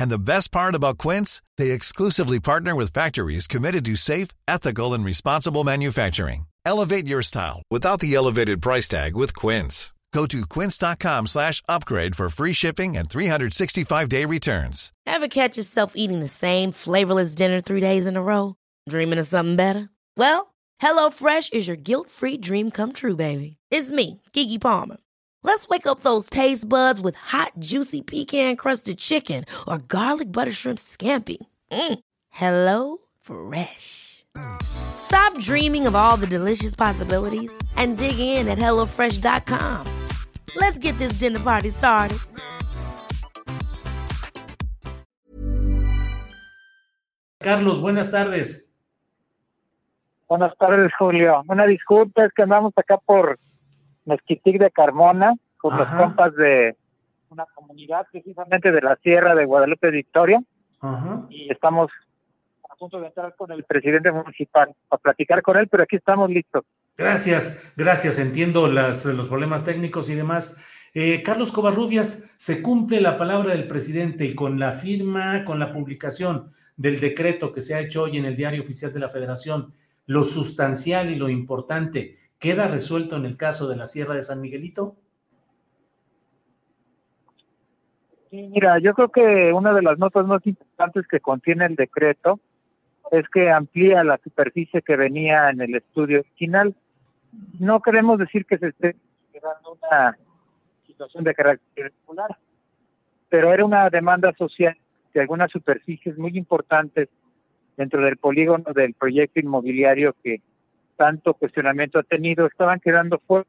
And the best part about Quince, they exclusively partner with factories committed to safe, ethical, and responsible manufacturing. Elevate your style without the elevated price tag with Quince. Go to quince.com slash upgrade for free shipping and 365-day returns. Ever catch yourself eating the same flavorless dinner three days in a row? Dreaming of something better? Well, HelloFresh is your guilt-free dream come true, baby. It's me, Gigi Palmer. Let's wake up those taste buds with hot, juicy pecan-crusted chicken or garlic butter shrimp scampi. Mm. Hello Fresh. Stop dreaming of all the delicious possibilities and dig in at HelloFresh.com. Let's get this dinner party started. Carlos, buenas tardes. Buenas tardes, Julio. Una disculpa, es que andamos acá por Mezquitic de Carmona, con los Ajá. compas de una comunidad precisamente de la Sierra de Guadalupe Victoria, Ajá. y estamos a punto de entrar con el presidente municipal a platicar con él, pero aquí estamos listos. Gracias, gracias. Entiendo las, los problemas técnicos y demás. Eh, Carlos Covarrubias, se cumple la palabra del presidente y con la firma, con la publicación del decreto que se ha hecho hoy en el Diario Oficial de la Federación, lo sustancial y lo importante queda resuelto en el caso de la Sierra de San Miguelito. Mira, yo creo que una de las notas más importantes que contiene el decreto es que amplía la superficie que venía en el estudio original. No queremos decir que se esté generando una situación de carácter irregular, pero era una demanda social de algunas superficies muy importantes dentro del polígono del proyecto inmobiliario que tanto cuestionamiento ha tenido, estaban quedando fuera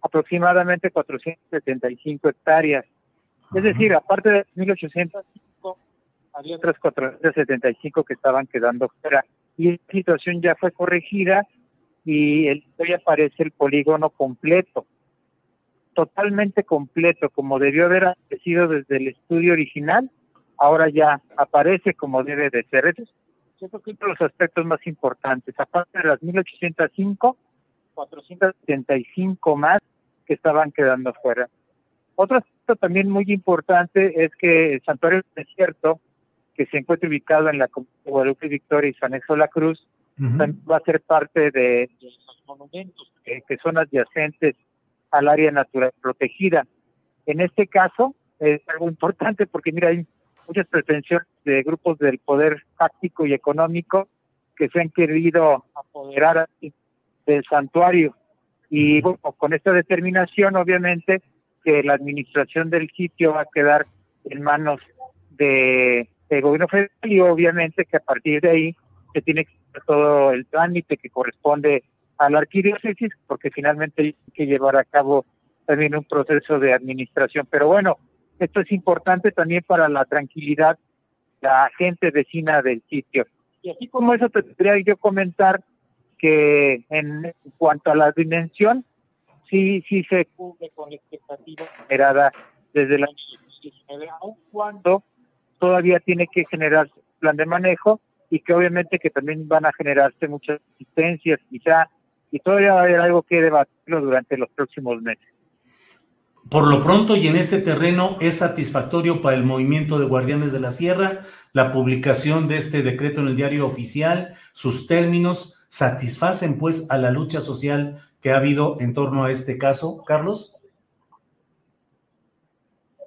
aproximadamente 475 hectáreas. Es decir, aparte de 1805, había otras 475 que estaban quedando fuera. Y esta situación ya fue corregida y el, hoy aparece el polígono completo, totalmente completo, como debió haber aparecido desde el estudio original, ahora ya aparece como debe de ser. Es yo creo que uno de los aspectos más importantes. Aparte de las 1805, 475 más que estaban quedando fuera. Otro aspecto también muy importante es que el Santuario del Desierto, que se encuentra ubicado en la comunidad de Guadalupe Victoria y San Exo La Cruz, Ujú. también va a ser parte de los monumentos que, que son adyacentes al área natural protegida. En este caso es algo importante porque mira hay muchas pretensiones de grupos del poder fáctico y económico que se han querido apoderar del santuario y bueno, con esta determinación obviamente que la administración del sitio va a quedar en manos de, del gobierno federal y obviamente que a partir de ahí se tiene que hacer todo el trámite que corresponde a la arquidiócesis porque finalmente hay que llevar a cabo también un proceso de administración. Pero bueno, esto es importante también para la tranquilidad de la gente vecina del sitio. Y así como eso te tendría yo comentar que en cuanto a la dimensión, sí, sí se cubre con la expectativa generada desde el año 2019, aun cuando todavía tiene que generarse plan de manejo y que obviamente que también van a generarse muchas asistencias quizá y todavía va a haber algo que debatirlo durante los próximos meses. Por lo pronto y en este terreno es satisfactorio para el movimiento de Guardianes de la Sierra la publicación de este decreto en el diario oficial, sus términos satisfacen pues a la lucha social que ha habido en torno a este caso, Carlos.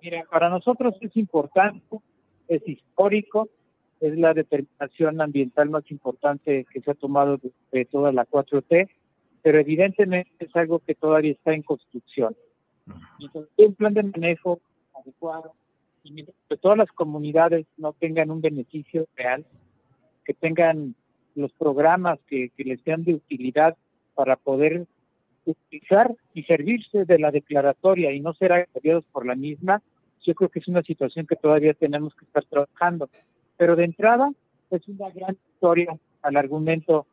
Mira, para nosotros es importante, es histórico, es la determinación ambiental más importante que se ha tomado de, de toda la 4T, pero evidentemente es algo que todavía está en construcción. Hay un plan de manejo adecuado y mientras que todas las comunidades no tengan un beneficio real, que tengan los programas que, que les sean de utilidad para poder utilizar y servirse de la declaratoria y no ser agraviados por la misma, yo creo que es una situación que todavía tenemos que estar trabajando. Pero de entrada es una gran historia al argumento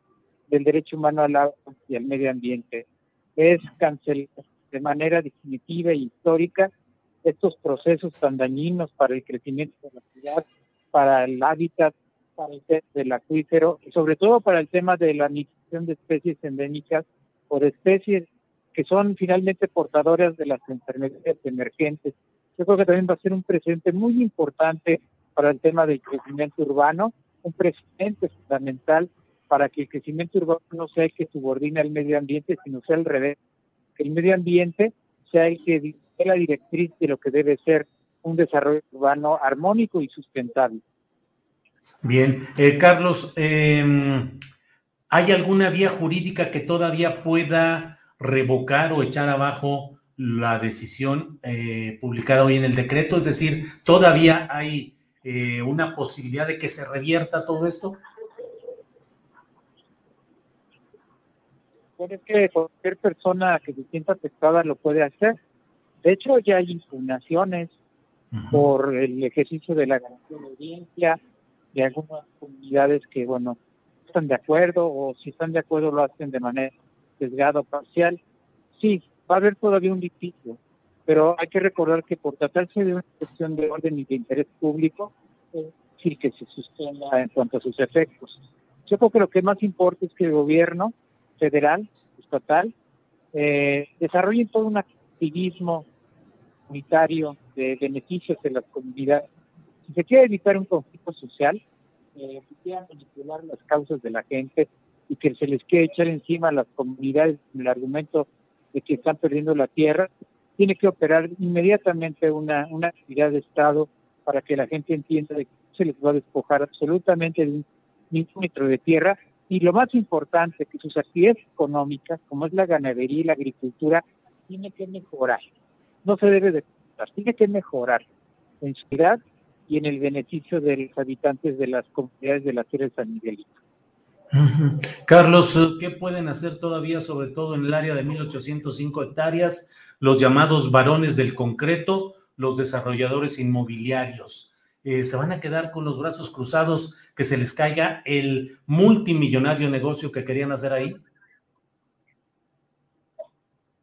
del derecho humano al agua y al medio ambiente. Es cancelar de manera definitiva e histórica estos procesos tan dañinos para el crecimiento de la ciudad, para el hábitat, para el tema del acuífero y sobre todo para el tema de la migración de especies endémicas o de especies que son finalmente portadoras de las enfermedades emergentes. Yo creo que también va a ser un presente muy importante para el tema del crecimiento urbano, un presente fundamental para que el crecimiento urbano no sea el que subordine al medio ambiente, sino sea al revés, que el medio ambiente sea el que sea la directriz de lo que debe ser un desarrollo urbano armónico y sustentable. Bien, eh, Carlos, em, ¿hay alguna vía jurídica que todavía pueda revocar o echar abajo la decisión eh, publicada hoy en el decreto? Es decir, ¿todavía hay eh, una posibilidad de que se revierta todo esto? Es que cualquier persona que se sienta afectada lo puede hacer. De hecho, ya hay impugnaciones por el ejercicio de la garantía de audiencia de algunas comunidades que, bueno, están de acuerdo o si están de acuerdo lo hacen de manera sesgada o parcial. Sí, va a haber todavía un litigio, pero hay que recordar que por tratarse de una cuestión de orden y de interés público, sí que se sustenga en cuanto a sus efectos. Yo creo que lo que más importa es que el gobierno federal, estatal, eh, desarrolle todo un activismo unitario de beneficios de las comunidades. Si se quiere evitar un conflicto social, eh, si quieren manipular las causas de la gente y que se les quiere echar encima a las comunidades el argumento de que están perdiendo la tierra, tiene que operar inmediatamente una, actividad de Estado para que la gente entienda que se les va a despojar absolutamente de un milímetro de tierra y lo más importante, que sus actividades económicas, como es la ganadería y la agricultura, tiene que mejorar. No se debe de tiene que mejorar en su ciudad y en el beneficio de los habitantes de las comunidades de la Tierra de San Miguelito. Carlos, ¿qué pueden hacer todavía, sobre todo en el área de 1805 hectáreas, los llamados varones del concreto, los desarrolladores inmobiliarios? Eh, ¿Se van a quedar con los brazos cruzados que se les caiga el multimillonario negocio que querían hacer ahí?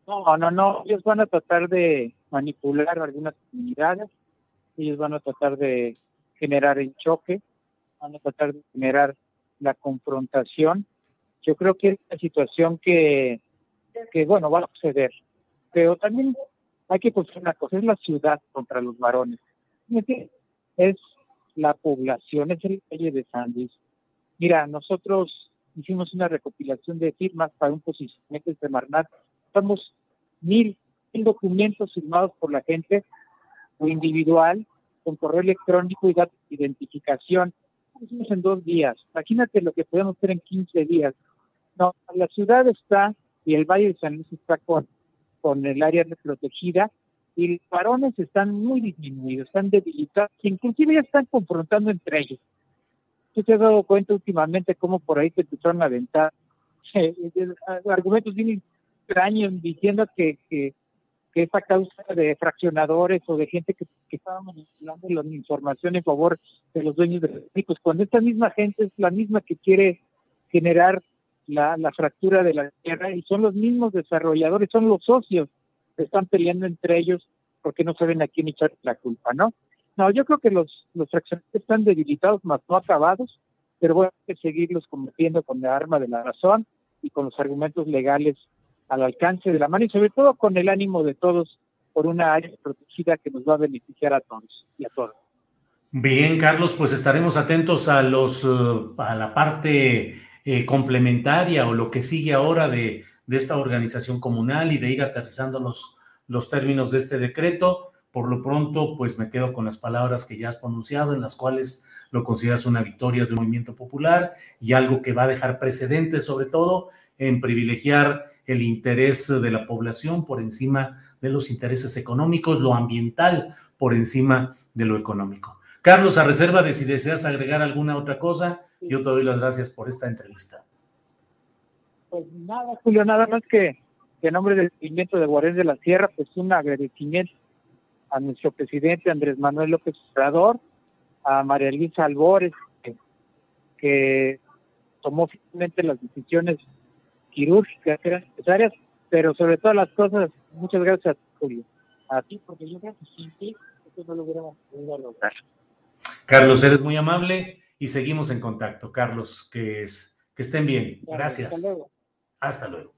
No, no, no. Ellos van a tratar de manipular algunas comunidades. Ellos van a tratar de generar el choque. Van a tratar de generar la confrontación. Yo creo que es una situación que, que bueno, va a suceder. Pero también hay que pensar una cosa, es la ciudad contra los varones. Es la población, es el Valle de San Mira, nosotros hicimos una recopilación de firmas para un posicionamiento de Marnat. Estamos mil, mil documentos firmados por la gente o individual con correo electrónico y datos de identificación hicimos en dos días. Imagínate lo que podemos hacer en 15 días. No, la ciudad está y el Valle de San Luis está con, con el área protegida y los varones están muy disminuidos, están debilitados, inclusive ya están confrontando entre ellos. ¿Tú te has dado cuenta últimamente cómo por ahí te empezaron a aventar eh, eh, argumentos bien extraños diciendo que, que que esa causa de fraccionadores o de gente que, que estaba manipulando la información en favor de los dueños de los ricos, cuando esta misma gente es la misma que quiere generar la, la fractura de la tierra y son los mismos desarrolladores, son los socios que están peleando entre ellos porque no saben a quién echar la culpa, ¿no? No, yo creo que los, los fraccionadores están debilitados, más no acabados, pero voy a seguirlos combatiendo con la arma de la razón y con los argumentos legales al alcance de la mano y sobre todo con el ánimo de todos por una área protegida que nos va a beneficiar a todos y a todos. Bien, Carlos, pues estaremos atentos a los uh, a la parte eh, complementaria o lo que sigue ahora de, de, esta organización comunal y de ir aterrizando los, términos de este decreto. Por lo pronto, pues me quedo con las palabras que ya has pronunciado, en las cuales lo consideras una victoria del movimiento popular y algo que va a dejar precedentes, sobre todo en privilegiar el interés de la población por encima de los intereses económicos, lo ambiental por encima de lo económico. Carlos, a reserva de si deseas agregar alguna otra cosa, yo te doy las gracias por esta entrevista. Pues nada, Julio, nada más que, en nombre del movimiento de Guarén de la Sierra, pues un agradecimiento a nuestro presidente Andrés Manuel López Obrador, a María Luisa Albores, que, tomó finalmente las decisiones quirúrgicas que eran necesarias, pero sobre todas las cosas, muchas gracias, Julio. A ti, porque yo creo que sin ti, esto no lo hubiéramos podido lograr. Carlos, eres muy amable y seguimos en contacto. Carlos, que, es, que estén bien. Gracias. Hasta luego. Hasta luego.